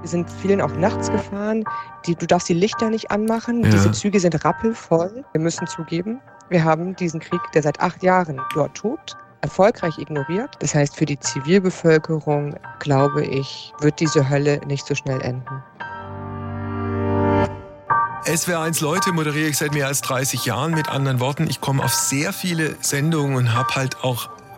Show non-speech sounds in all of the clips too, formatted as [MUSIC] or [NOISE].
Wir sind vielen auch nachts gefahren. Die, du darfst die Lichter nicht anmachen. Ja. Diese Züge sind rappelvoll. Wir müssen zugeben, wir haben diesen Krieg, der seit acht Jahren dort tobt, erfolgreich ignoriert. Das heißt, für die Zivilbevölkerung, glaube ich, wird diese Hölle nicht so schnell enden. SWR1 Leute moderiere ich seit mehr als 30 Jahren. Mit anderen Worten, ich komme auf sehr viele Sendungen und habe halt auch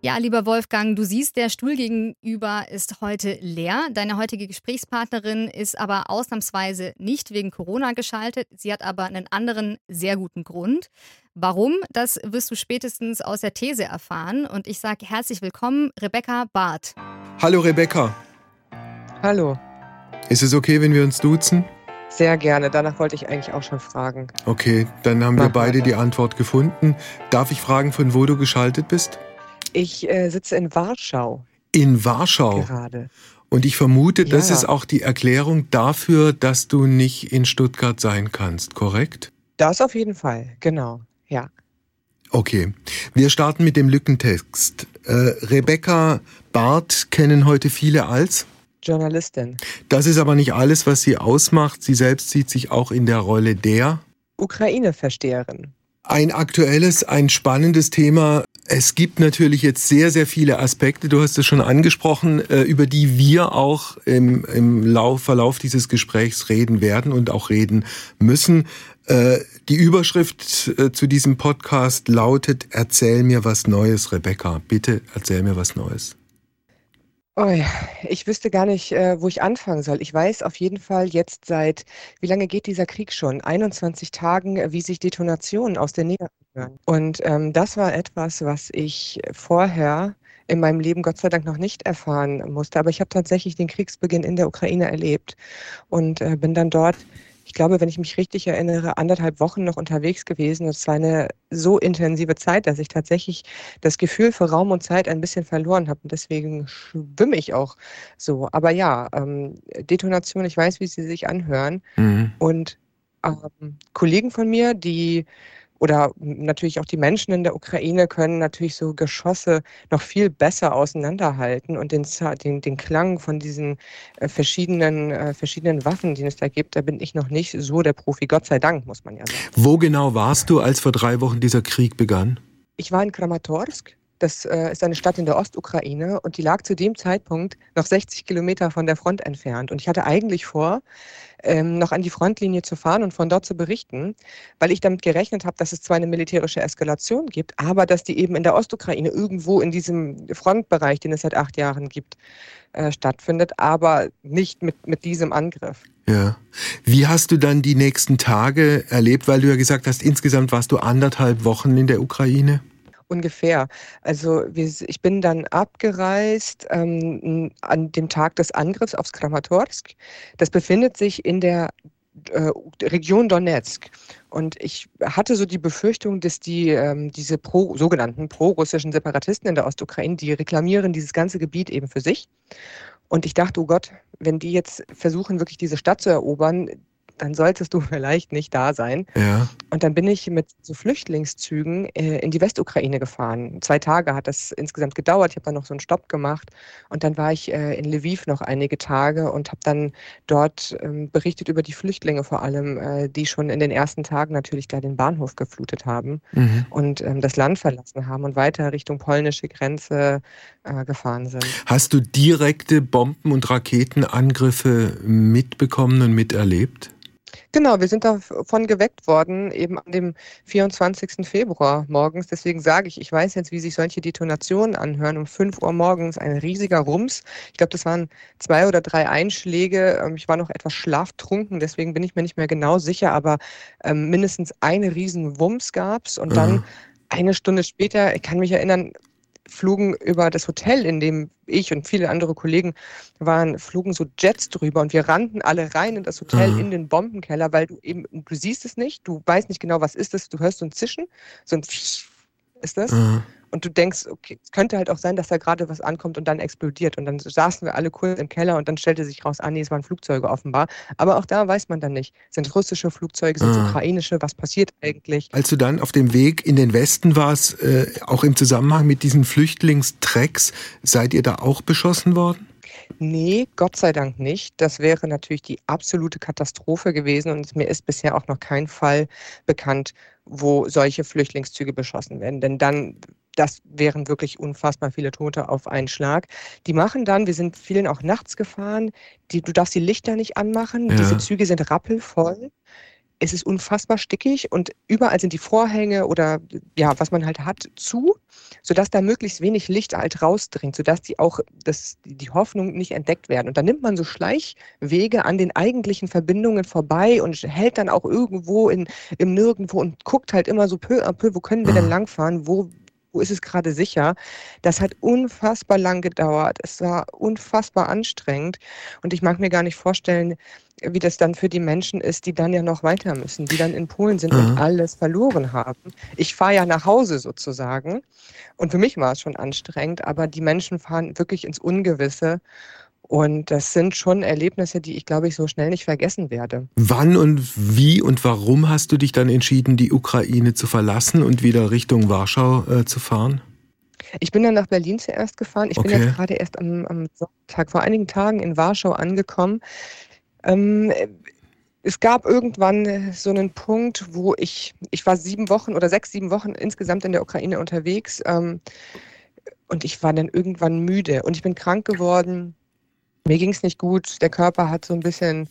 Ja, lieber Wolfgang, du siehst, der Stuhl gegenüber ist heute leer. Deine heutige Gesprächspartnerin ist aber ausnahmsweise nicht wegen Corona geschaltet. Sie hat aber einen anderen sehr guten Grund. Warum? Das wirst du spätestens aus der These erfahren. Und ich sage herzlich willkommen, Rebecca Barth. Hallo, Rebecca. Hallo. Ist es okay, wenn wir uns duzen? Sehr gerne. Danach wollte ich eigentlich auch schon fragen. Okay, dann haben wir beide die Antwort gefunden. Darf ich fragen, von wo du geschaltet bist? Ich äh, sitze in Warschau. In Warschau? Gerade. Und ich vermute, ja. das ist auch die Erklärung dafür, dass du nicht in Stuttgart sein kannst, korrekt? Das auf jeden Fall, genau, ja. Okay, wir starten mit dem Lückentext. Äh, Rebecca Barth kennen heute viele als? Journalistin. Das ist aber nicht alles, was sie ausmacht. Sie selbst sieht sich auch in der Rolle der Ukraine-Versteherin. Ein aktuelles, ein spannendes Thema. Es gibt natürlich jetzt sehr, sehr viele Aspekte, du hast es schon angesprochen, äh, über die wir auch im, im Lauf, Verlauf dieses Gesprächs reden werden und auch reden müssen. Äh, die Überschrift äh, zu diesem Podcast lautet, erzähl mir was Neues, Rebecca. Bitte erzähl mir was Neues. Oh ja, ich wüsste gar nicht, äh, wo ich anfangen soll. Ich weiß auf jeden Fall jetzt seit, wie lange geht dieser Krieg schon? 21 Tagen, äh, wie sich Detonationen aus der Nähe hören. Und ähm, das war etwas, was ich vorher in meinem Leben Gott sei Dank noch nicht erfahren musste. Aber ich habe tatsächlich den Kriegsbeginn in der Ukraine erlebt und äh, bin dann dort ich glaube, wenn ich mich richtig erinnere, anderthalb Wochen noch unterwegs gewesen. Es war eine so intensive Zeit, dass ich tatsächlich das Gefühl für Raum und Zeit ein bisschen verloren habe. Und deswegen schwimme ich auch so. Aber ja, ähm, Detonation, ich weiß, wie sie sich anhören. Mhm. Und ähm, Kollegen von mir, die oder natürlich auch die Menschen in der Ukraine können natürlich so Geschosse noch viel besser auseinanderhalten und den, den, den Klang von diesen äh, verschiedenen, äh, verschiedenen Waffen, die es da gibt, da bin ich noch nicht so der Profi. Gott sei Dank, muss man ja sagen. Wo genau warst du, als vor drei Wochen dieser Krieg begann? Ich war in Kramatorsk. Das äh, ist eine Stadt in der Ostukraine und die lag zu dem Zeitpunkt noch 60 Kilometer von der Front entfernt. Und ich hatte eigentlich vor, ähm, noch an die Frontlinie zu fahren und von dort zu berichten, weil ich damit gerechnet habe, dass es zwar eine militärische Eskalation gibt, aber dass die eben in der Ostukraine irgendwo in diesem Frontbereich, den es seit acht Jahren gibt, äh, stattfindet, aber nicht mit, mit diesem Angriff. Ja. Wie hast du dann die nächsten Tage erlebt, weil du ja gesagt hast, insgesamt warst du anderthalb Wochen in der Ukraine? Ungefähr. Also wir, ich bin dann abgereist ähm, an dem Tag des Angriffs aufs Kramatorsk. Das befindet sich in der äh, Region Donetsk. Und ich hatte so die Befürchtung, dass die ähm, diese pro, sogenannten pro-russischen Separatisten in der Ostukraine, die reklamieren dieses ganze Gebiet eben für sich. Und ich dachte, oh Gott, wenn die jetzt versuchen, wirklich diese Stadt zu erobern, dann solltest du [LAUGHS] vielleicht nicht da sein. Ja. Und dann bin ich mit so Flüchtlingszügen äh, in die Westukraine gefahren. Zwei Tage hat das insgesamt gedauert. Ich habe dann noch so einen Stopp gemacht. Und dann war ich äh, in Lviv noch einige Tage und habe dann dort ähm, berichtet über die Flüchtlinge vor allem, äh, die schon in den ersten Tagen natürlich da den Bahnhof geflutet haben mhm. und ähm, das Land verlassen haben und weiter Richtung polnische Grenze äh, gefahren sind. Hast du direkte Bomben- und Raketenangriffe mitbekommen und miterlebt? Genau, wir sind davon geweckt worden, eben an dem 24. Februar morgens. Deswegen sage ich, ich weiß jetzt, wie sich solche Detonationen anhören. Um 5 Uhr morgens ein riesiger Rums. Ich glaube, das waren zwei oder drei Einschläge. Ähm, ich war noch etwas schlaftrunken, deswegen bin ich mir nicht mehr genau sicher, aber ähm, mindestens eine riesen Wumms gab es. Und dann mhm. eine Stunde später, ich kann mich erinnern, flogen über das Hotel, in dem ich und viele andere Kollegen waren, flogen so Jets drüber und wir rannten alle rein in das Hotel, mhm. in den Bombenkeller, weil du eben, du siehst es nicht, du weißt nicht genau, was ist es, du hörst so ein Zischen, so ein ist das. Mhm. Und du denkst, okay, es könnte halt auch sein, dass da gerade was ankommt und dann explodiert. Und dann saßen wir alle kurz im Keller und dann stellte sich raus, ah nee, es waren Flugzeuge offenbar. Aber auch da weiß man dann nicht. Sind es russische Flugzeuge, sind es ah. ukrainische? Was passiert eigentlich? Als du dann auf dem Weg in den Westen warst, äh, auch im Zusammenhang mit diesen Flüchtlingstrecks, seid ihr da auch beschossen worden? Nee, Gott sei Dank nicht. Das wäre natürlich die absolute Katastrophe gewesen und mir ist bisher auch noch kein Fall bekannt, wo solche Flüchtlingszüge beschossen werden. Denn dann das wären wirklich unfassbar viele Tote auf einen Schlag. Die machen dann, wir sind vielen auch nachts gefahren, die, du darfst die Lichter nicht anmachen, ja. diese Züge sind rappelvoll. Es ist unfassbar stickig und überall sind die Vorhänge oder ja, was man halt hat, zu, sodass da möglichst wenig Licht halt rausdringt, sodass die auch das, die Hoffnung nicht entdeckt werden. Und dann nimmt man so Schleichwege an den eigentlichen Verbindungen vorbei und hält dann auch irgendwo in, im Nirgendwo und guckt halt immer so peu à peu, wo können wir denn langfahren, wo wo ist es gerade sicher. Das hat unfassbar lang gedauert. Es war unfassbar anstrengend. Und ich mag mir gar nicht vorstellen, wie das dann für die Menschen ist, die dann ja noch weiter müssen, die dann in Polen sind mhm. und alles verloren haben. Ich fahre ja nach Hause sozusagen. Und für mich war es schon anstrengend, aber die Menschen fahren wirklich ins Ungewisse. Und das sind schon Erlebnisse, die ich, glaube ich, so schnell nicht vergessen werde. Wann und wie und warum hast du dich dann entschieden, die Ukraine zu verlassen und wieder Richtung Warschau äh, zu fahren? Ich bin dann nach Berlin zuerst gefahren. Ich okay. bin jetzt gerade erst am, am Sonntag, vor einigen Tagen in Warschau angekommen. Ähm, es gab irgendwann so einen Punkt, wo ich, ich war sieben Wochen oder sechs, sieben Wochen insgesamt in der Ukraine unterwegs. Ähm, und ich war dann irgendwann müde und ich bin krank geworden mir ging es nicht gut. Der Körper hat so ein bisschen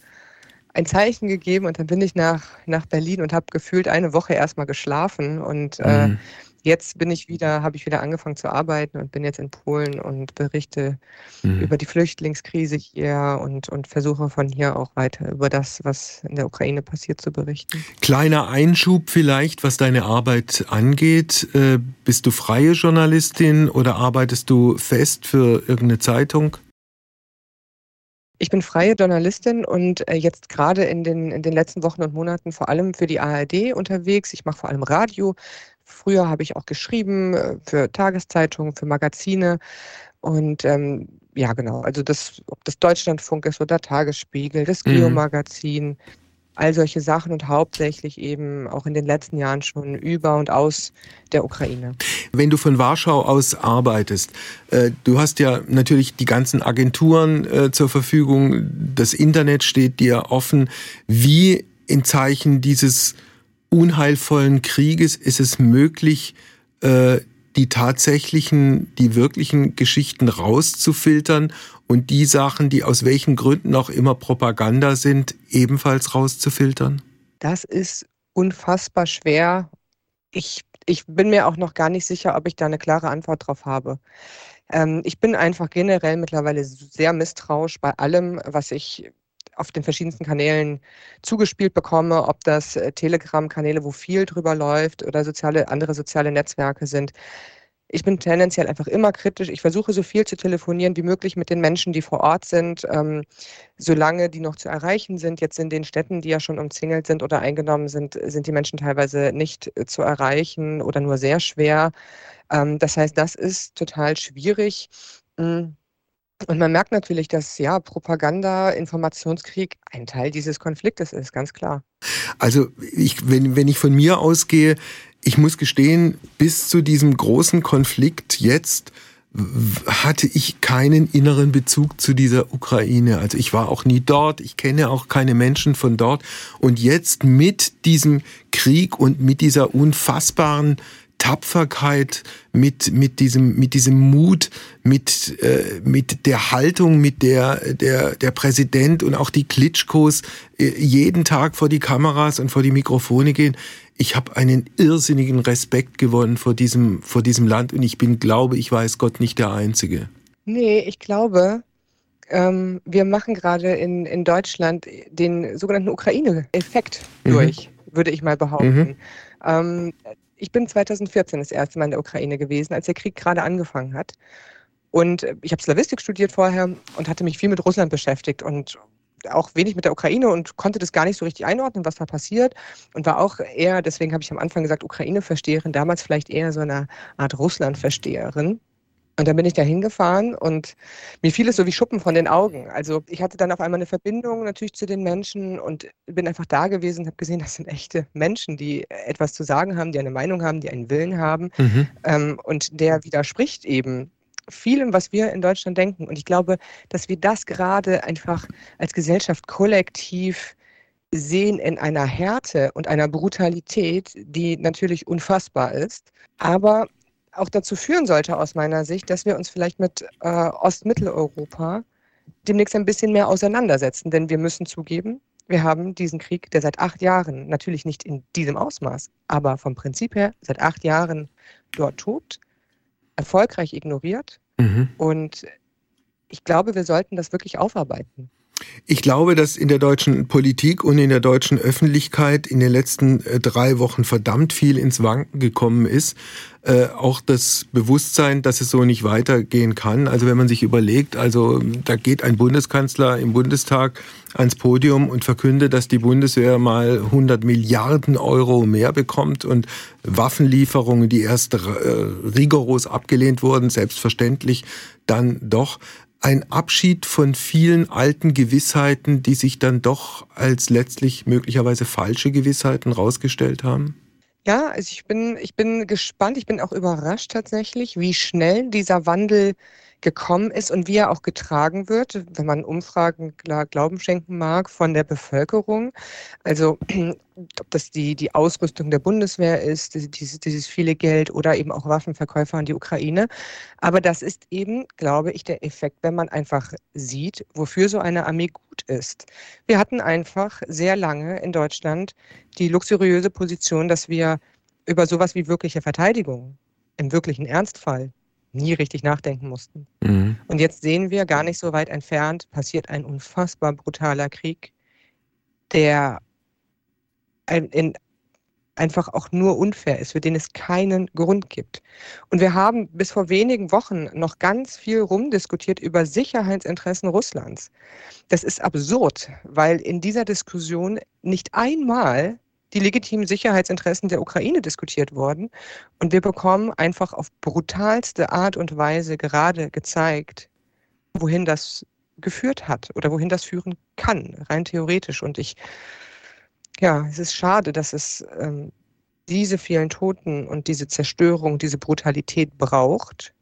ein Zeichen gegeben und dann bin ich nach, nach Berlin und habe gefühlt eine Woche erstmal geschlafen und äh, mhm. jetzt bin ich wieder, habe ich wieder angefangen zu arbeiten und bin jetzt in Polen und berichte mhm. über die Flüchtlingskrise hier und, und versuche von hier auch weiter über das, was in der Ukraine passiert, zu berichten. Kleiner Einschub vielleicht, was deine Arbeit angeht. Äh, bist du freie Journalistin oder arbeitest du fest für irgendeine Zeitung? Ich bin freie Journalistin und äh, jetzt gerade in den, in den letzten Wochen und Monaten vor allem für die ARD unterwegs. Ich mache vor allem Radio. Früher habe ich auch geschrieben äh, für Tageszeitungen, für Magazine. Und ähm, ja, genau, also das, ob das Deutschlandfunk ist oder Tagesspiegel, das Geo-Magazin, mhm all solche Sachen und hauptsächlich eben auch in den letzten Jahren schon über und aus der Ukraine. Wenn du von Warschau aus arbeitest, äh, du hast ja natürlich die ganzen Agenturen äh, zur Verfügung, das Internet steht dir offen. Wie in Zeichen dieses unheilvollen Krieges ist es möglich, äh, die tatsächlichen, die wirklichen Geschichten rauszufiltern und die Sachen, die aus welchen Gründen auch immer Propaganda sind, ebenfalls rauszufiltern? Das ist unfassbar schwer. Ich, ich bin mir auch noch gar nicht sicher, ob ich da eine klare Antwort drauf habe. Ähm, ich bin einfach generell mittlerweile sehr misstrauisch bei allem, was ich auf den verschiedensten Kanälen zugespielt bekomme, ob das äh, Telegram-Kanäle, wo viel drüber läuft oder soziale, andere soziale Netzwerke sind. Ich bin tendenziell einfach immer kritisch. Ich versuche so viel zu telefonieren wie möglich mit den Menschen, die vor Ort sind, ähm, solange die noch zu erreichen sind. Jetzt in den Städten, die ja schon umzingelt sind oder eingenommen sind, sind die Menschen teilweise nicht äh, zu erreichen oder nur sehr schwer. Ähm, das heißt, das ist total schwierig. Mhm. Und man merkt natürlich, dass ja Propaganda, Informationskrieg ein Teil dieses Konfliktes ist, ganz klar. Also ich, wenn, wenn ich von mir ausgehe, ich muss gestehen, bis zu diesem großen Konflikt jetzt hatte ich keinen inneren Bezug zu dieser Ukraine. Also ich war auch nie dort, ich kenne auch keine Menschen von dort. Und jetzt mit diesem Krieg und mit dieser unfassbaren Tapferkeit, mit, mit, diesem, mit diesem Mut, mit, äh, mit der Haltung, mit der der, der Präsident und auch die Klitschkos äh, jeden Tag vor die Kameras und vor die Mikrofone gehen. Ich habe einen irrsinnigen Respekt gewonnen vor diesem, vor diesem Land und ich bin, glaube ich, weiß Gott, nicht der Einzige. Nee, ich glaube, ähm, wir machen gerade in, in Deutschland den sogenannten Ukraine-Effekt mhm. durch, würde ich mal behaupten. Mhm. Ähm, ich bin 2014 das erste Mal in der Ukraine gewesen, als der Krieg gerade angefangen hat. Und ich habe Slavistik studiert vorher und hatte mich viel mit Russland beschäftigt und auch wenig mit der Ukraine und konnte das gar nicht so richtig einordnen, was da passiert. Und war auch eher, deswegen habe ich am Anfang gesagt, Ukraine-Versteherin, damals vielleicht eher so eine Art Russland-Versteherin. Und dann bin ich da hingefahren und mir fiel es so wie Schuppen von den Augen. Also ich hatte dann auf einmal eine Verbindung natürlich zu den Menschen und bin einfach da gewesen und habe gesehen, das sind echte Menschen, die etwas zu sagen haben, die eine Meinung haben, die einen Willen haben. Mhm. Ähm, und der widerspricht eben vielem, was wir in Deutschland denken. Und ich glaube, dass wir das gerade einfach als Gesellschaft kollektiv sehen in einer Härte und einer Brutalität, die natürlich unfassbar ist, aber auch dazu führen sollte aus meiner Sicht, dass wir uns vielleicht mit äh, Ostmitteleuropa demnächst ein bisschen mehr auseinandersetzen. Denn wir müssen zugeben, wir haben diesen Krieg, der seit acht Jahren, natürlich nicht in diesem Ausmaß, aber vom Prinzip her seit acht Jahren dort tobt, erfolgreich ignoriert. Mhm. Und ich glaube, wir sollten das wirklich aufarbeiten. Ich glaube, dass in der deutschen Politik und in der deutschen Öffentlichkeit in den letzten äh, drei Wochen verdammt viel ins Wanken gekommen ist. Äh, auch das Bewusstsein, dass es so nicht weitergehen kann. Also wenn man sich überlegt, also da geht ein Bundeskanzler im Bundestag ans Podium und verkündet, dass die Bundeswehr mal 100 Milliarden Euro mehr bekommt und Waffenlieferungen, die erst äh, rigoros abgelehnt wurden, selbstverständlich dann doch ein Abschied von vielen alten Gewissheiten, die sich dann doch als letztlich möglicherweise falsche Gewissheiten rausgestellt haben? Ja, also ich bin, ich bin gespannt, ich bin auch überrascht tatsächlich, wie schnell dieser Wandel gekommen ist und wie er auch getragen wird, wenn man Umfragen Glauben schenken mag von der Bevölkerung. Also [CLEARS THROAT] ob das die, die Ausrüstung der Bundeswehr ist, dieses, dieses viele Geld oder eben auch Waffenverkäufer an die Ukraine. Aber das ist eben, glaube ich, der Effekt, wenn man einfach sieht, wofür so eine Armee gut ist. Wir hatten einfach sehr lange in Deutschland die luxuriöse Position, dass wir über sowas wie wirkliche Verteidigung im wirklichen Ernstfall nie richtig nachdenken mussten. Mhm. Und jetzt sehen wir, gar nicht so weit entfernt, passiert ein unfassbar brutaler Krieg, der in, einfach auch nur unfair ist, für den es keinen Grund gibt. Und wir haben bis vor wenigen Wochen noch ganz viel rumdiskutiert über Sicherheitsinteressen Russlands. Das ist absurd, weil in dieser Diskussion nicht einmal die legitimen Sicherheitsinteressen der Ukraine diskutiert worden. Und wir bekommen einfach auf brutalste Art und Weise gerade gezeigt, wohin das geführt hat oder wohin das führen kann, rein theoretisch. Und ich, ja, es ist schade, dass es ähm, diese vielen Toten und diese Zerstörung, diese Brutalität braucht,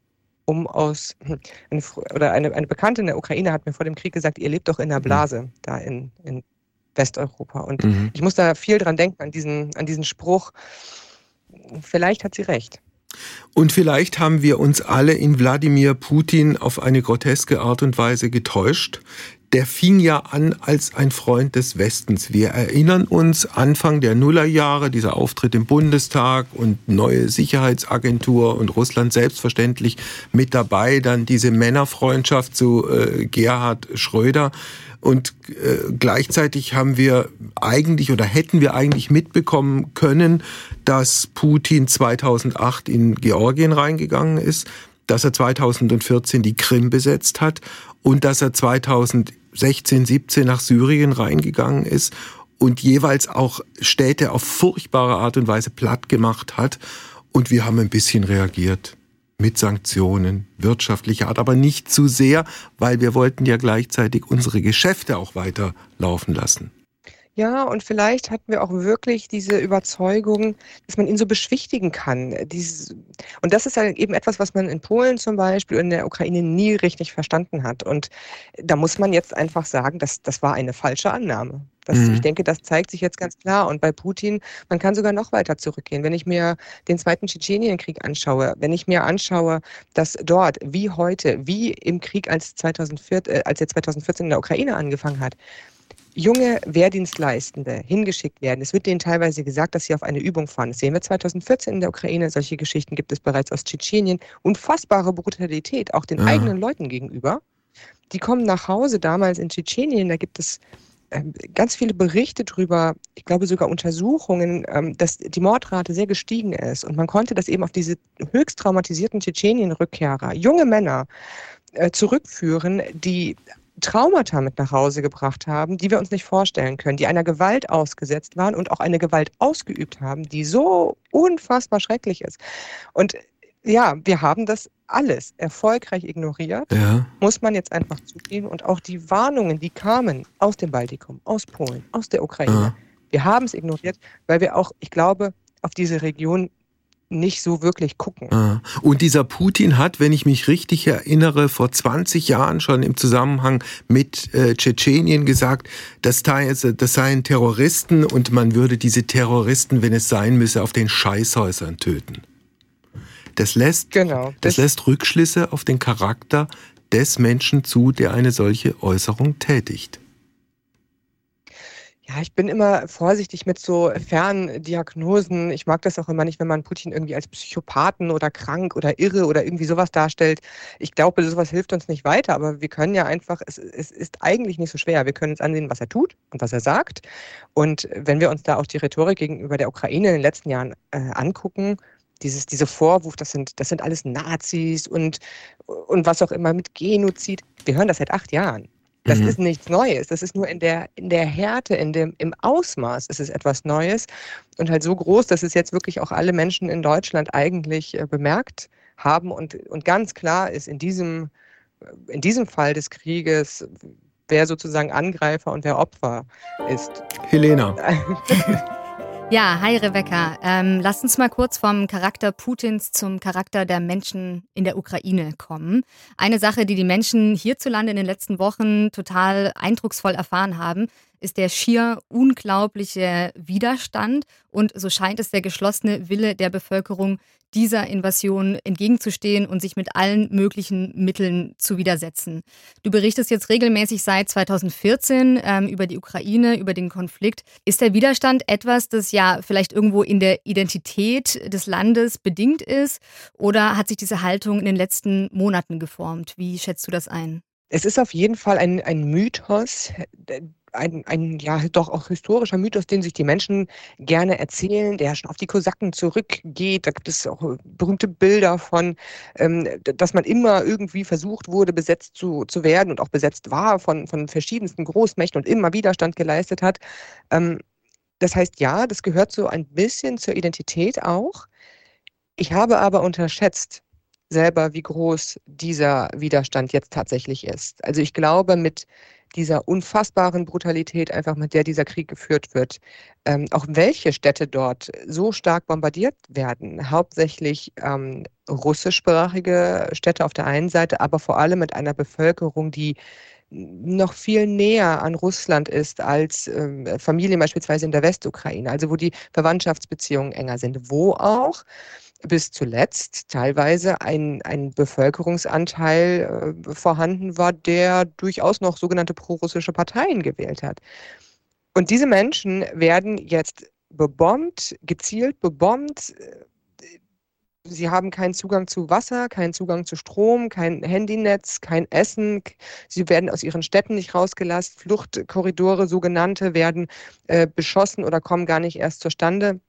um aus, hm, eine, oder eine, eine Bekannte in der Ukraine hat mir vor dem Krieg gesagt, ihr lebt doch in der mhm. Blase, da in, in Westeuropa. Und mhm. ich muss da viel dran denken, an diesen, an diesen Spruch. Vielleicht hat sie recht. Und vielleicht haben wir uns alle in Wladimir Putin auf eine groteske Art und Weise getäuscht. Der fing ja an als ein Freund des Westens. Wir erinnern uns Anfang der Nullerjahre, dieser Auftritt im Bundestag und neue Sicherheitsagentur und Russland selbstverständlich mit dabei, dann diese Männerfreundschaft zu äh, Gerhard Schröder. Und äh, gleichzeitig haben wir eigentlich oder hätten wir eigentlich mitbekommen können, dass Putin 2008 in Georgien reingegangen ist, dass er 2014 die Krim besetzt hat und dass er 2016, 17 nach Syrien reingegangen ist und jeweils auch Städte auf furchtbare Art und Weise platt gemacht hat. Und wir haben ein bisschen reagiert mit Sanktionen wirtschaftlicher Art, aber nicht zu sehr, weil wir wollten ja gleichzeitig unsere Geschäfte auch weiter laufen lassen. Ja, und vielleicht hatten wir auch wirklich diese Überzeugung, dass man ihn so beschwichtigen kann. Und das ist ja eben etwas, was man in Polen zum Beispiel und in der Ukraine nie richtig verstanden hat. Und da muss man jetzt einfach sagen, dass das war eine falsche Annahme. Das, mhm. Ich denke, das zeigt sich jetzt ganz klar. Und bei Putin, man kann sogar noch weiter zurückgehen. Wenn ich mir den zweiten Tschetschenienkrieg anschaue, wenn ich mir anschaue, dass dort, wie heute, wie im Krieg, als, 2004, äh, als er 2014 in der Ukraine angefangen hat, junge Wehrdienstleistende hingeschickt werden. Es wird denen teilweise gesagt, dass sie auf eine Übung fahren. Das sehen wir 2014 in der Ukraine. Solche Geschichten gibt es bereits aus Tschetschenien. Unfassbare Brutalität auch den ja. eigenen Leuten gegenüber. Die kommen nach Hause damals in Tschetschenien. Da gibt es ganz viele Berichte darüber, ich glaube sogar Untersuchungen, ähm, dass die Mordrate sehr gestiegen ist. Und man konnte das eben auf diese höchst traumatisierten Tschetschenien-Rückkehrer, junge Männer, äh, zurückführen, die Traumata mit nach Hause gebracht haben, die wir uns nicht vorstellen können, die einer Gewalt ausgesetzt waren und auch eine Gewalt ausgeübt haben, die so unfassbar schrecklich ist. Und ja, wir haben das alles erfolgreich ignoriert, ja. muss man jetzt einfach zugeben. Und auch die Warnungen, die kamen aus dem Baltikum, aus Polen, aus der Ukraine, ja. wir haben es ignoriert, weil wir auch, ich glaube, auf diese Region nicht so wirklich gucken. Ah. Und dieser Putin hat, wenn ich mich richtig erinnere, vor 20 Jahren schon im Zusammenhang mit äh, Tschetschenien gesagt, das, das seien Terroristen und man würde diese Terroristen, wenn es sein müsse, auf den Scheißhäusern töten. Das lässt, genau, das, das lässt Rückschlüsse auf den Charakter des Menschen zu, der eine solche Äußerung tätigt. Ja, ich bin immer vorsichtig mit so Ferndiagnosen. Ich mag das auch immer nicht, wenn man Putin irgendwie als Psychopathen oder krank oder irre oder irgendwie sowas darstellt. Ich glaube, sowas hilft uns nicht weiter, aber wir können ja einfach, es, es ist eigentlich nicht so schwer. Wir können uns ansehen, was er tut und was er sagt. Und wenn wir uns da auch die Rhetorik gegenüber der Ukraine in den letzten Jahren äh, angucken, dieses, diese Vorwurf, das sind, das sind alles Nazis und, und was auch immer mit Genozid. Wir hören das seit acht Jahren. Das mhm. ist nichts Neues. Das ist nur in der, in der Härte, in dem, im Ausmaß ist es etwas Neues und halt so groß, dass es jetzt wirklich auch alle Menschen in Deutschland eigentlich äh, bemerkt haben und, und ganz klar ist, in diesem, in diesem Fall des Krieges, wer sozusagen Angreifer und wer Opfer ist. Helena. [LAUGHS] Ja, hi Rebecca. Ähm, lass uns mal kurz vom Charakter Putins zum Charakter der Menschen in der Ukraine kommen. Eine Sache, die die Menschen hierzulande in den letzten Wochen total eindrucksvoll erfahren haben, ist der schier unglaubliche Widerstand und so scheint es der geschlossene Wille der Bevölkerung, dieser Invasion entgegenzustehen und sich mit allen möglichen Mitteln zu widersetzen. Du berichtest jetzt regelmäßig seit 2014 ähm, über die Ukraine, über den Konflikt. Ist der Widerstand etwas, das ja vielleicht irgendwo in der Identität des Landes bedingt ist oder hat sich diese Haltung in den letzten Monaten geformt? Wie schätzt du das ein? Es ist auf jeden Fall ein, ein Mythos, ein, ein ja doch auch historischer Mythos, den sich die Menschen gerne erzählen, der schon auf die Kosaken zurückgeht. Da gibt es auch äh, berühmte Bilder von, ähm, dass man immer irgendwie versucht wurde, besetzt zu, zu werden und auch besetzt war von, von verschiedensten Großmächten und immer Widerstand geleistet hat. Ähm, das heißt, ja, das gehört so ein bisschen zur Identität auch. Ich habe aber unterschätzt, selber, wie groß dieser Widerstand jetzt tatsächlich ist. Also ich glaube, mit dieser unfassbaren Brutalität, einfach mit der dieser Krieg geführt wird, ähm, auch welche Städte dort so stark bombardiert werden, hauptsächlich ähm, russischsprachige Städte auf der einen Seite, aber vor allem mit einer Bevölkerung, die noch viel näher an Russland ist als ähm, Familien beispielsweise in der Westukraine, also wo die Verwandtschaftsbeziehungen enger sind, wo auch bis zuletzt teilweise ein, ein Bevölkerungsanteil äh, vorhanden war, der durchaus noch sogenannte prorussische Parteien gewählt hat. Und diese Menschen werden jetzt bebombt, gezielt bebombt. Sie haben keinen Zugang zu Wasser, keinen Zugang zu Strom, kein Handynetz, kein Essen. Sie werden aus ihren Städten nicht rausgelassen. Fluchtkorridore, sogenannte, werden äh, beschossen oder kommen gar nicht erst zustande.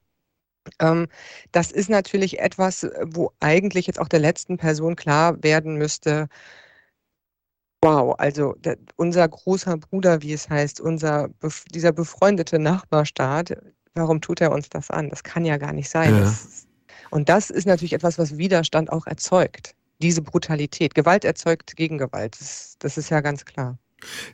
Ähm, das ist natürlich etwas, wo eigentlich jetzt auch der letzten Person klar werden müsste, wow, also der, unser großer Bruder, wie es heißt, unser dieser befreundete Nachbarstaat, warum tut er uns das an? Das kann ja gar nicht sein. Ja. Das, und das ist natürlich etwas, was Widerstand auch erzeugt. Diese Brutalität. Gewalt erzeugt Gegengewalt. Das, das ist ja ganz klar.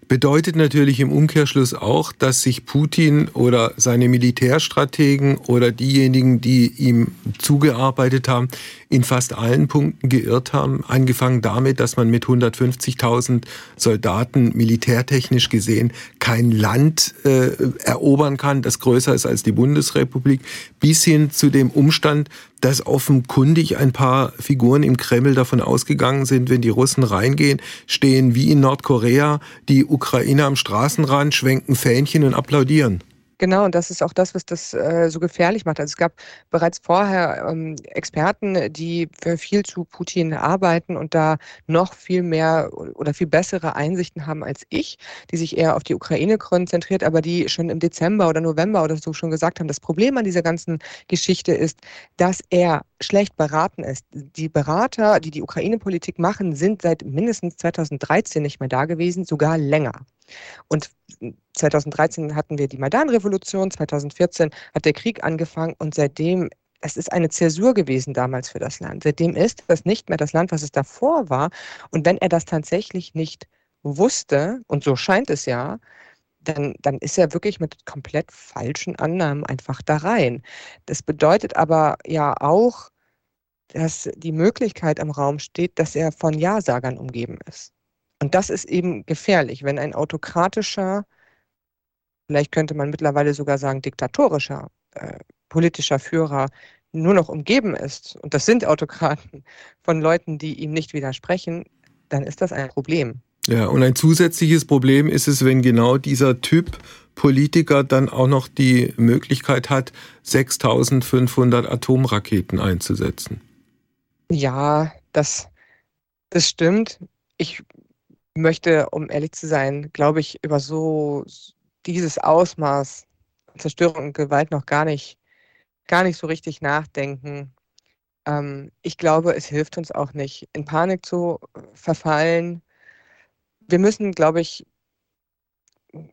Bedeutet natürlich im Umkehrschluss auch, dass sich Putin oder seine Militärstrategen oder diejenigen, die ihm zugearbeitet haben, in fast allen Punkten geirrt haben. Angefangen damit, dass man mit 150.000 Soldaten militärtechnisch gesehen kein Land äh, erobern kann, das größer ist als die Bundesrepublik, bis hin zu dem Umstand, dass offenkundig ein paar Figuren im Kreml davon ausgegangen sind, wenn die Russen reingehen, stehen wie in Nordkorea die Ukrainer am Straßenrand, schwenken Fähnchen und applaudieren. Genau, und das ist auch das, was das äh, so gefährlich macht. Also es gab bereits vorher ähm, Experten, die viel zu Putin arbeiten und da noch viel mehr oder viel bessere Einsichten haben als ich, die sich eher auf die Ukraine konzentriert, aber die schon im Dezember oder November oder so schon gesagt haben, das Problem an dieser ganzen Geschichte ist, dass er schlecht beraten ist. Die Berater, die die Ukraine-Politik machen, sind seit mindestens 2013 nicht mehr da gewesen, sogar länger. Und 2013 hatten wir die Maidan-Revolution, 2014 hat der Krieg angefangen und seitdem es ist eine Zäsur gewesen damals für das Land. Seitdem ist das nicht mehr das Land, was es davor war. Und wenn er das tatsächlich nicht wusste, und so scheint es ja, dann, dann ist er wirklich mit komplett falschen Annahmen einfach da rein. Das bedeutet aber ja auch, dass die Möglichkeit im Raum steht, dass er von Ja-Sagern umgeben ist. Und das ist eben gefährlich, wenn ein autokratischer, vielleicht könnte man mittlerweile sogar sagen diktatorischer äh, politischer Führer nur noch umgeben ist, und das sind Autokraten, von Leuten, die ihm nicht widersprechen, dann ist das ein Problem. Ja, und ein zusätzliches Problem ist es, wenn genau dieser Typ Politiker dann auch noch die Möglichkeit hat, 6500 Atomraketen einzusetzen. Ja, das, das stimmt. Ich möchte, um ehrlich zu sein, glaube ich, über so dieses Ausmaß Zerstörung und Gewalt noch gar nicht, gar nicht so richtig nachdenken. Ähm, ich glaube, es hilft uns auch nicht, in Panik zu verfallen. Wir müssen, glaube ich,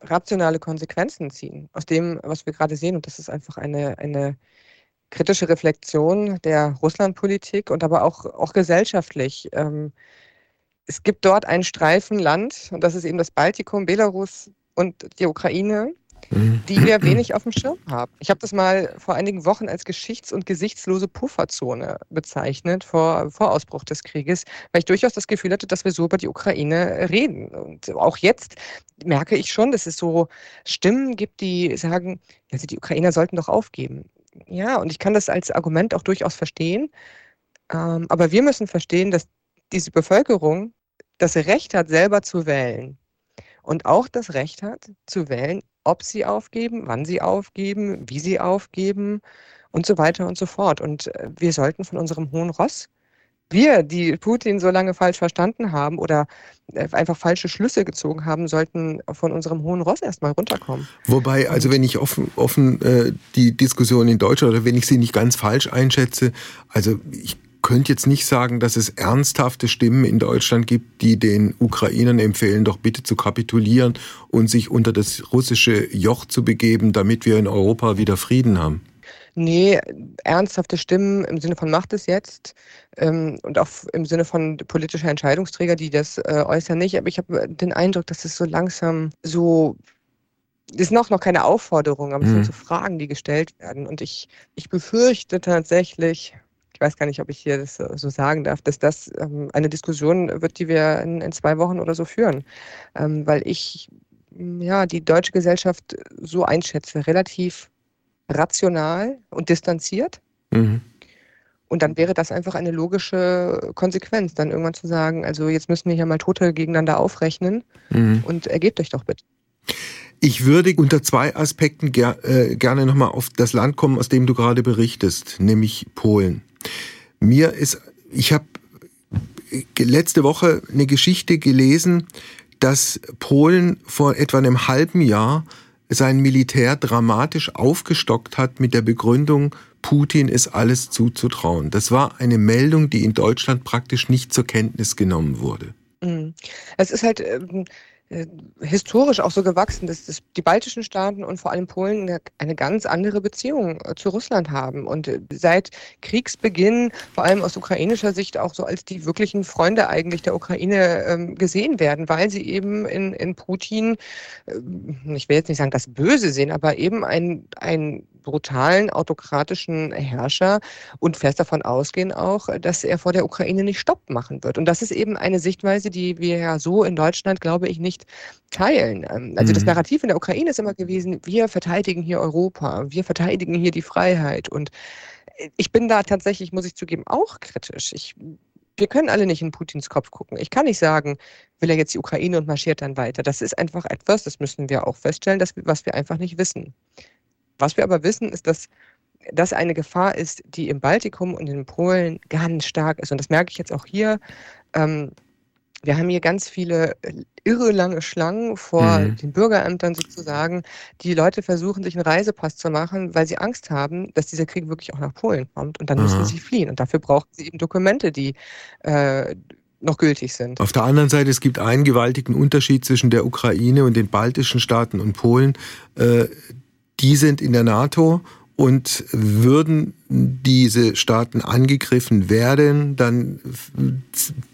rationale Konsequenzen ziehen aus dem, was wir gerade sehen. Und das ist einfach eine, eine kritische Reflexion der Russlandpolitik und aber auch, auch gesellschaftlich. Ähm, es gibt dort einen Streifen Land, und das ist eben das Baltikum, Belarus und die Ukraine, mhm. die wir wenig auf dem Schirm haben. Ich habe das mal vor einigen Wochen als geschichts- und gesichtslose Pufferzone bezeichnet vor, vor Ausbruch des Krieges, weil ich durchaus das Gefühl hatte, dass wir so über die Ukraine reden. Und auch jetzt merke ich schon, dass es so Stimmen gibt, die sagen, also die Ukrainer sollten doch aufgeben. Ja, und ich kann das als Argument auch durchaus verstehen. Ähm, aber wir müssen verstehen, dass diese Bevölkerung das Recht hat, selber zu wählen. Und auch das Recht hat, zu wählen, ob sie aufgeben, wann sie aufgeben, wie sie aufgeben und so weiter und so fort. Und äh, wir sollten von unserem hohen Ross, wir, die Putin so lange falsch verstanden haben oder äh, einfach falsche Schlüsse gezogen haben, sollten von unserem hohen Ross erstmal runterkommen. Wobei, also wenn ich offen, offen äh, die Diskussion in Deutschland oder wenn ich sie nicht ganz falsch einschätze, also ich könnte jetzt nicht sagen, dass es ernsthafte Stimmen in Deutschland gibt, die den Ukrainern empfehlen, doch bitte zu kapitulieren und sich unter das russische Joch zu begeben, damit wir in Europa wieder Frieden haben. Nee, ernsthafte Stimmen im Sinne von macht es jetzt ähm, und auch im Sinne von politischer Entscheidungsträger, die das äh, äußern, nicht. Aber ich habe den Eindruck, dass es so langsam so das sind auch noch keine Aufforderungen, aber es mhm. sind so Fragen, die gestellt werden. Und ich, ich befürchte tatsächlich, weiß gar nicht, ob ich hier das so sagen darf, dass das ähm, eine Diskussion wird, die wir in, in zwei Wochen oder so führen. Ähm, weil ich ja die deutsche Gesellschaft so einschätze, relativ rational und distanziert. Mhm. Und dann wäre das einfach eine logische Konsequenz, dann irgendwann zu sagen, also jetzt müssen wir hier mal Tote gegeneinander aufrechnen mhm. und ergebt euch doch bitte. Ich würde unter zwei Aspekten ger äh, gerne nochmal auf das Land kommen, aus dem du gerade berichtest, nämlich Polen. Mir ist, ich habe letzte Woche eine Geschichte gelesen, dass Polen vor etwa einem halben Jahr sein Militär dramatisch aufgestockt hat mit der Begründung, Putin ist alles zuzutrauen. Das war eine Meldung, die in Deutschland praktisch nicht zur Kenntnis genommen wurde. Mhm. Es ist halt ähm, äh, historisch auch so gewachsen, dass, dass, die baltischen Staaten und vor allem Polen eine, ganz andere Beziehung äh, zu Russland haben. Und äh, seit Kriegsbeginn, vor allem aus ukrainischer Sicht, auch so als die wirklichen Freunde eigentlich der Ukraine ähm, gesehen werden, weil sie eben in, in Putin, äh, ich will jetzt nicht sagen das Böse sehen, aber eben ein, ein brutalen autokratischen Herrscher und fest davon ausgehen auch, dass er vor der Ukraine nicht Stopp machen wird. Und das ist eben eine Sichtweise, die wir ja so in Deutschland, glaube ich, nicht teilen. Ähm, also mhm. das Narrativ in der Ukraine ist immer gewesen, wir verteidigen hier Europa, wir verteidigen hier die Freiheit. Und ich bin da tatsächlich, muss ich zugeben, auch kritisch. Ich wir können alle nicht in Putins Kopf gucken. Ich kann nicht sagen, will er jetzt die Ukraine und marschiert dann weiter. Das ist einfach etwas, das müssen wir auch feststellen, dass, was wir einfach nicht wissen. Was wir aber wissen, ist, dass das eine Gefahr ist, die im Baltikum und in Polen ganz stark ist. Und das merke ich jetzt auch hier. Ähm, wir haben hier ganz viele äh, irre lange Schlangen vor mhm. den Bürgerämtern sozusagen. Die Leute versuchen, sich einen Reisepass zu machen, weil sie Angst haben, dass dieser Krieg wirklich auch nach Polen kommt. Und dann mhm. müssen sie fliehen. Und dafür brauchen sie eben Dokumente, die äh, noch gültig sind. Auf der anderen Seite, es gibt einen gewaltigen Unterschied zwischen der Ukraine und den baltischen Staaten und Polen. Äh, die sind in der NATO und würden diese Staaten angegriffen werden, dann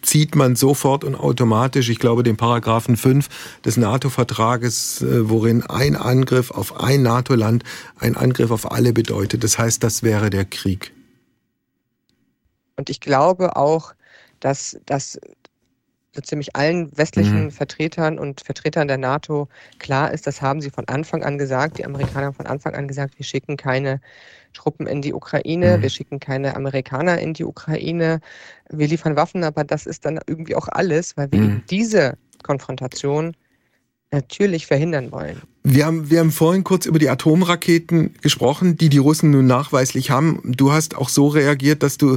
zieht man sofort und automatisch, ich glaube, den Paragraphen 5 des NATO-Vertrages, äh, worin ein Angriff auf ein NATO-Land ein Angriff auf alle bedeutet. Das heißt, das wäre der Krieg. Und ich glaube auch, dass das so ziemlich allen westlichen mhm. Vertretern und Vertretern der NATO klar ist, das haben sie von Anfang an gesagt. Die Amerikaner haben von Anfang an gesagt, wir schicken keine Truppen in die Ukraine, mhm. wir schicken keine Amerikaner in die Ukraine, wir liefern Waffen, aber das ist dann irgendwie auch alles, weil wir mhm. diese Konfrontation natürlich verhindern wollen. Wir haben, wir haben vorhin kurz über die Atomraketen gesprochen, die die Russen nun nachweislich haben. Du hast auch so reagiert, dass du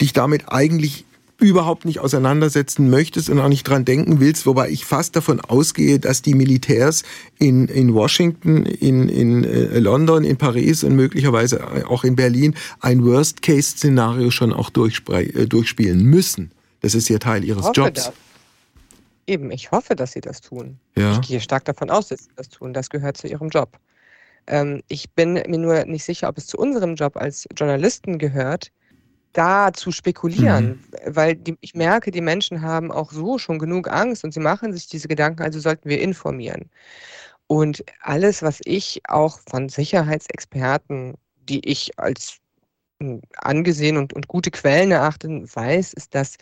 dich damit eigentlich überhaupt nicht auseinandersetzen möchtest und auch nicht dran denken willst, wobei ich fast davon ausgehe, dass die Militärs in, in Washington, in, in äh, London, in Paris und möglicherweise auch in Berlin ein Worst-Case-Szenario schon auch äh, durchspielen müssen. Das ist ja Teil ihres Jobs. Das. Eben, ich hoffe, dass sie das tun. Ja. Ich gehe stark davon aus, dass sie das tun. Das gehört zu ihrem Job. Ähm, ich bin mir nur nicht sicher, ob es zu unserem Job als Journalisten gehört, da zu spekulieren, mhm. weil die, ich merke, die Menschen haben auch so schon genug Angst und sie machen sich diese Gedanken, also sollten wir informieren. Und alles, was ich auch von Sicherheitsexperten, die ich als hm, angesehen und, und gute Quellen erachte, weiß, ist, dass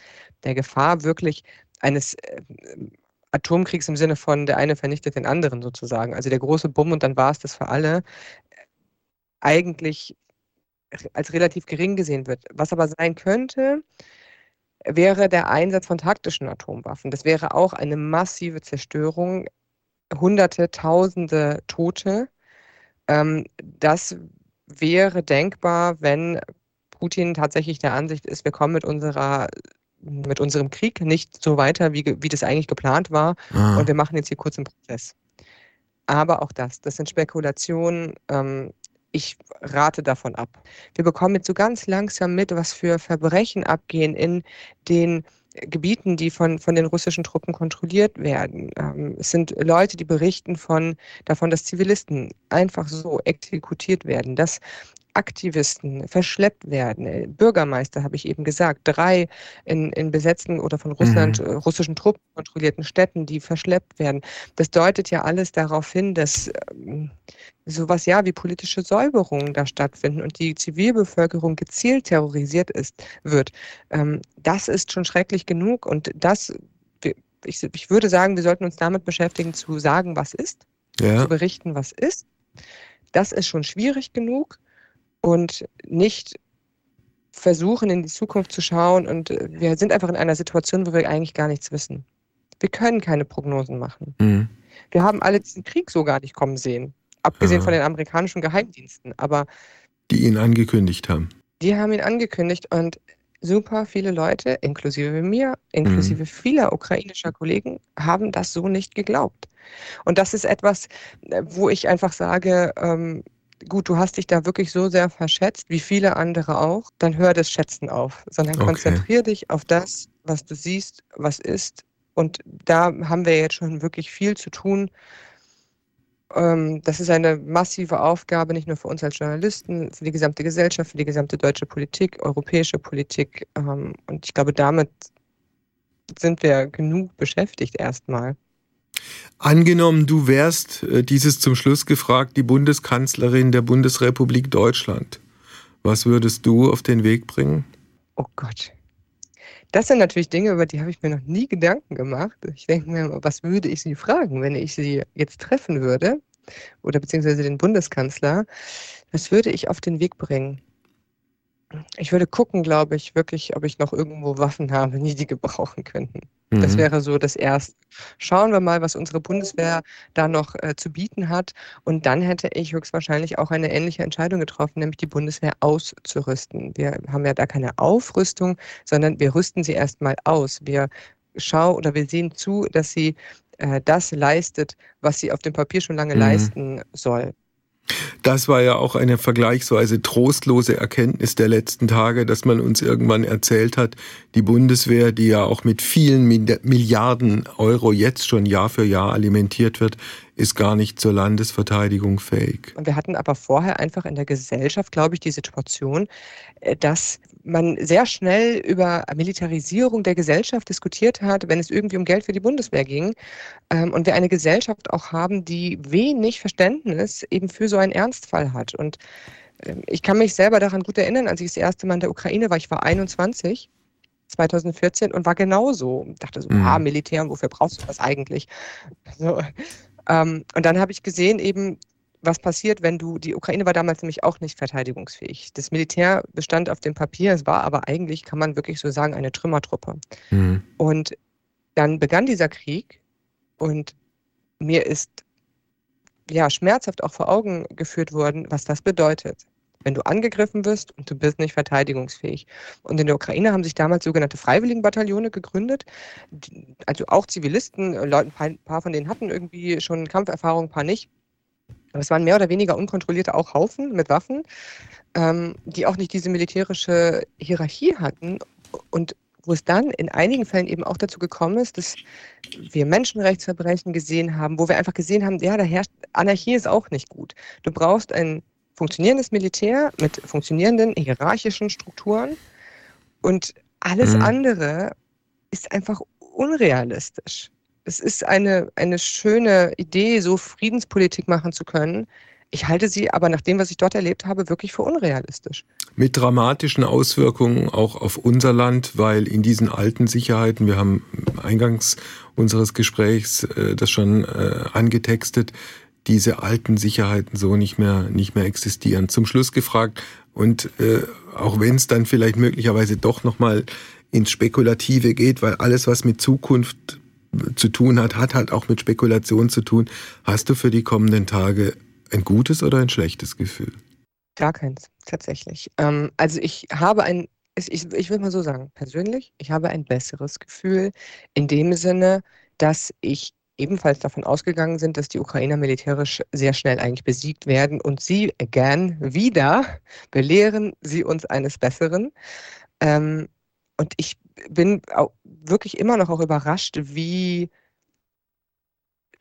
der Gefahr wirklich eines äh, Atomkriegs im Sinne von der eine vernichtet den anderen sozusagen, also der große Bumm und dann war es das für alle, eigentlich als relativ gering gesehen wird. Was aber sein könnte, wäre der Einsatz von taktischen Atomwaffen. Das wäre auch eine massive Zerstörung, Hunderte, Tausende Tote. Ähm, das wäre denkbar, wenn Putin tatsächlich der Ansicht ist, wir kommen mit unserer mit unserem Krieg nicht so weiter, wie, wie das eigentlich geplant war. Ah. Und wir machen jetzt hier kurz einen Prozess. Aber auch das, das sind Spekulationen. Ähm, ich rate davon ab. Wir bekommen jetzt so ganz langsam mit, was für Verbrechen abgehen in den Gebieten, die von, von den russischen Truppen kontrolliert werden. Ähm, es sind Leute, die berichten von, davon, dass Zivilisten einfach so exekutiert werden, dass Aktivisten verschleppt werden. Bürgermeister, habe ich eben gesagt, drei in, in besetzten oder von Russland, mhm. Äh, russischen Truppen kontrollierten Städten, die verschleppt werden. Das deutet ja alles darauf hin, dass ähm, sowas ja wie politische Säuberungen da stattfinden und die Zivilbevölkerung gezielt terrorisiert ist, wird. Ähm, das ist schon schrecklich genug und das, ich, ich würde sagen, wir sollten uns damit beschäftigen, zu sagen, was ist, ja. zu berichten, was ist. Das ist schon schwierig genug und nicht versuchen, in die Zukunft zu schauen. Und äh, wir sind einfach in einer Situation, wo wir eigentlich gar nichts wissen. Wir können keine Prognosen machen. Mhm. Wir haben alle diesen Krieg so gar nicht kommen sehen. Abgesehen ja. von den amerikanischen Geheimdiensten. Aber die ihn angekündigt haben. Die haben ihn angekündigt und super viele Leute, inklusive mir, inklusive mhm. vieler ukrainischer Kollegen, haben das so nicht geglaubt. Und das ist etwas, äh, wo ich einfach sage, ähm, gut, du hast dich da wirklich so sehr verschätzt, wie viele andere auch, dann hör das Schätzen auf, sondern okay. konzentriere dich auf das, was du siehst, was ist. Und da haben wir jetzt schon wirklich viel zu tun. Ähm, das ist eine massive Aufgabe, nicht nur für uns als Journalisten, für die gesamte Gesellschaft, für die gesamte deutsche Politik, europäische Politik. Ähm, und ich glaube, damit sind wir genug beschäftigt erstmal. Angenommen, du wärst, äh, dieses zum Schluss gefragt, die Bundeskanzlerin der Bundesrepublik Deutschland. Was würdest du auf den Weg bringen? Oh Gott. Das sind natürlich Dinge, über die habe ich mir noch nie Gedanken gemacht. Ich denke mir, was würde ich sie fragen, wenn ich sie jetzt treffen würde? Oder beziehungsweise den Bundeskanzler. Was würde ich auf den Weg bringen? Ich würde gucken, glaube ich, wirklich, ob ich noch irgendwo Waffen habe, die die gebrauchen könnten. Mhm. Das wäre so das Erste. Schauen wir mal, was unsere Bundeswehr da noch äh, zu bieten hat. Und dann hätte ich höchstwahrscheinlich auch eine ähnliche Entscheidung getroffen, nämlich die Bundeswehr auszurüsten. Wir haben ja da keine Aufrüstung, sondern wir rüsten sie erstmal aus. Wir schauen oder wir sehen zu, dass sie äh, das leistet, was sie auf dem Papier schon lange mhm. leisten soll. Das war ja auch eine vergleichsweise trostlose Erkenntnis der letzten Tage, dass man uns irgendwann erzählt hat, die Bundeswehr, die ja auch mit vielen Milliarden Euro jetzt schon Jahr für Jahr alimentiert wird, ist gar nicht zur Landesverteidigung fähig. Und wir hatten aber vorher einfach in der Gesellschaft, glaube ich, die Situation, äh, dass man sehr schnell über Militarisierung der Gesellschaft diskutiert hat, wenn es irgendwie um Geld für die Bundeswehr ging. Ähm, und wir eine Gesellschaft auch haben, die wenig Verständnis eben für so einen Ernstfall hat. Und ähm, ich kann mich selber daran gut erinnern, als ich das erste Mal in der Ukraine war, ich war 21. 2014 und war genauso. Ich dachte so, mhm. ah, Militär und wofür brauchst du das eigentlich? So. Ähm, und dann habe ich gesehen, eben, was passiert, wenn du, die Ukraine war damals nämlich auch nicht verteidigungsfähig. Das Militär bestand auf dem Papier, es war aber eigentlich, kann man wirklich so sagen, eine Trümmertruppe. Mhm. Und dann begann dieser Krieg und mir ist ja schmerzhaft auch vor Augen geführt worden, was das bedeutet. Wenn du angegriffen wirst und du bist nicht verteidigungsfähig. Und in der Ukraine haben sich damals sogenannte Freiwilligenbataillone gegründet. Also auch Zivilisten, Leute, ein paar von denen hatten irgendwie schon Kampferfahrung, ein paar nicht. Aber es waren mehr oder weniger unkontrollierte auch Haufen mit Waffen, ähm, die auch nicht diese militärische Hierarchie hatten und wo es dann in einigen Fällen eben auch dazu gekommen ist, dass wir Menschenrechtsverbrechen gesehen haben, wo wir einfach gesehen haben, ja, da herrscht Anarchie ist auch nicht gut. Du brauchst ein funktionierendes Militär mit funktionierenden hierarchischen Strukturen und alles mhm. andere ist einfach unrealistisch es ist eine, eine schöne Idee, so Friedenspolitik machen zu können. Ich halte sie aber nach dem, was ich dort erlebt habe, wirklich für unrealistisch. Mit dramatischen Auswirkungen auch auf unser Land, weil in diesen alten Sicherheiten, wir haben eingangs unseres Gesprächs äh, das schon äh, angetextet, diese alten Sicherheiten so nicht mehr, nicht mehr existieren. Zum Schluss gefragt, und äh, auch wenn es dann vielleicht möglicherweise doch nochmal ins Spekulative geht, weil alles, was mit Zukunft zu tun hat, hat halt auch mit Spekulation zu tun. Hast du für die kommenden Tage ein gutes oder ein schlechtes Gefühl? Gar keins, tatsächlich. Ähm, also ich habe ein, ich, ich will mal so sagen, persönlich, ich habe ein besseres Gefühl in dem Sinne, dass ich ebenfalls davon ausgegangen sind, dass die Ukrainer militärisch sehr schnell eigentlich besiegt werden und sie again wieder belehren sie uns eines Besseren. Ähm, und ich bin wirklich immer noch auch überrascht, wie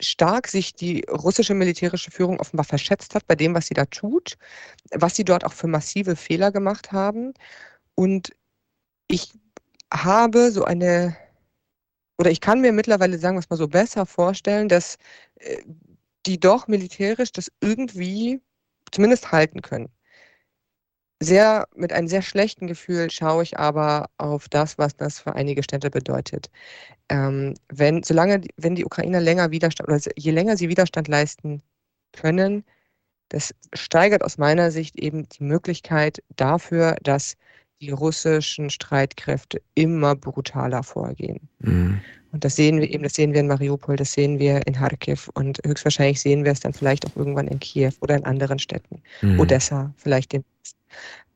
stark sich die russische militärische Führung offenbar verschätzt hat bei dem, was sie da tut, was sie dort auch für massive Fehler gemacht haben. Und ich habe so eine, oder ich kann mir mittlerweile sagen, was mal so besser vorstellen, dass äh, die doch militärisch das irgendwie zumindest halten können sehr, mit einem sehr schlechten Gefühl schaue ich aber auf das, was das für einige Städte bedeutet. Ähm, wenn, solange, wenn die Ukrainer länger Widerstand, oder je länger sie Widerstand leisten können, das steigert aus meiner Sicht eben die Möglichkeit dafür, dass die russischen Streitkräfte immer brutaler vorgehen. Mhm. Und das sehen wir eben, das sehen wir in Mariupol, das sehen wir in Kharkiv und höchstwahrscheinlich sehen wir es dann vielleicht auch irgendwann in Kiew oder in anderen Städten. Mhm. Odessa vielleicht demnächst.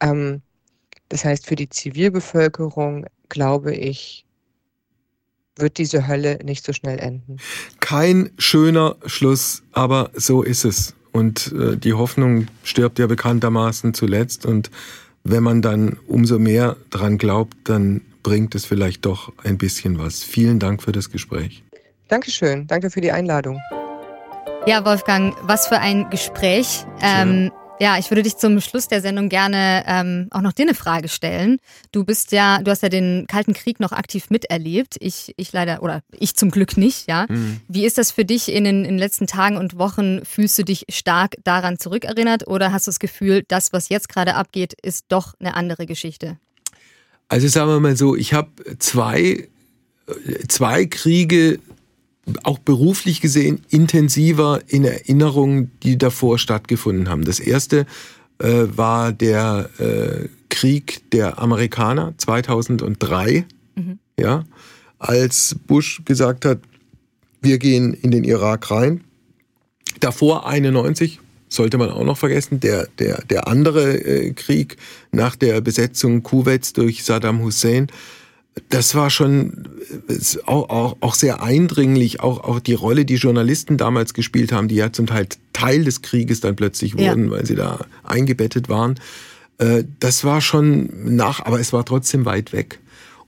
Ähm, das heißt, für die Zivilbevölkerung, glaube ich, wird diese Hölle nicht so schnell enden. Kein schöner Schluss, aber so ist es. Und äh, die Hoffnung stirbt ja bekanntermaßen zuletzt. Und wenn man dann umso mehr dran glaubt, dann bringt es vielleicht doch ein bisschen was. Vielen Dank für das Gespräch. Dankeschön. Danke für die Einladung. Ja, Wolfgang, was für ein Gespräch. Ähm, ja, ich würde dich zum Schluss der Sendung gerne ähm, auch noch dir eine Frage stellen. Du bist ja, du hast ja den Kalten Krieg noch aktiv miterlebt. Ich, ich leider, oder ich zum Glück nicht, ja. Mhm. Wie ist das für dich in den, in den letzten Tagen und Wochen? Fühlst du dich stark daran zurückerinnert oder hast du das Gefühl, das, was jetzt gerade abgeht, ist doch eine andere Geschichte? Also sagen wir mal so, ich habe zwei, zwei Kriege auch beruflich gesehen intensiver in Erinnerungen, die davor stattgefunden haben. Das erste äh, war der äh, Krieg der Amerikaner 2003, mhm. ja, als Bush gesagt hat, wir gehen in den Irak rein. Davor 91, sollte man auch noch vergessen, der, der, der andere äh, Krieg nach der Besetzung Kuwaits durch Saddam Hussein, das war schon äh, auch, auch, auch sehr eindringlich, auch, auch die Rolle, die Journalisten damals gespielt haben, die ja zum Teil Teil des Krieges dann plötzlich wurden, ja. weil sie da eingebettet waren. Äh, das war schon nach, aber es war trotzdem weit weg.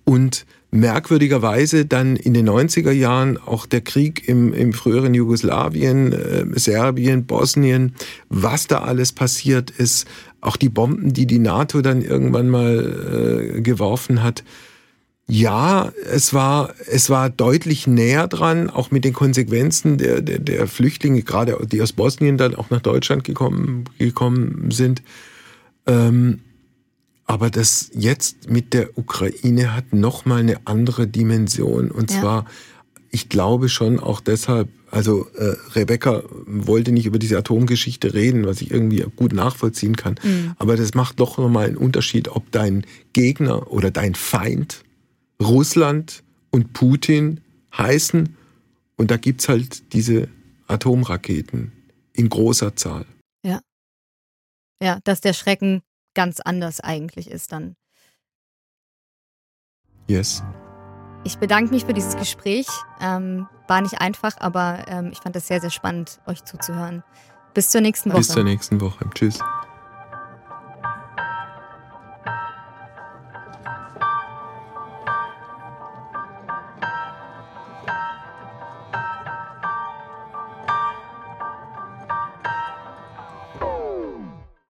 Und merkwürdigerweise dann in den 90er Jahren auch der Krieg im, im früheren Jugoslawien, äh, Serbien, Bosnien, was da alles passiert ist, auch die Bomben, die die NATO dann irgendwann mal äh, geworfen hat. Ja, es war, es war deutlich näher dran, auch mit den Konsequenzen der, der, der Flüchtlinge, gerade die aus Bosnien dann auch nach Deutschland gekommen, gekommen sind. Ähm, aber das jetzt mit der Ukraine hat nochmal eine andere Dimension. Und ja. zwar, ich glaube schon auch deshalb, also äh, Rebecca wollte nicht über diese Atomgeschichte reden, was ich irgendwie gut nachvollziehen kann. Mhm. Aber das macht doch nochmal einen Unterschied, ob dein Gegner oder dein Feind Russland und Putin heißen. Und da gibt's halt diese Atomraketen in großer Zahl. Ja. Ja, dass der Schrecken ganz anders eigentlich ist dann. Yes. Ich bedanke mich für dieses Gespräch. Ähm, war nicht einfach, aber ähm, ich fand es sehr, sehr spannend, euch zuzuhören. Bis zur nächsten Woche. Bis zur nächsten Woche. Tschüss.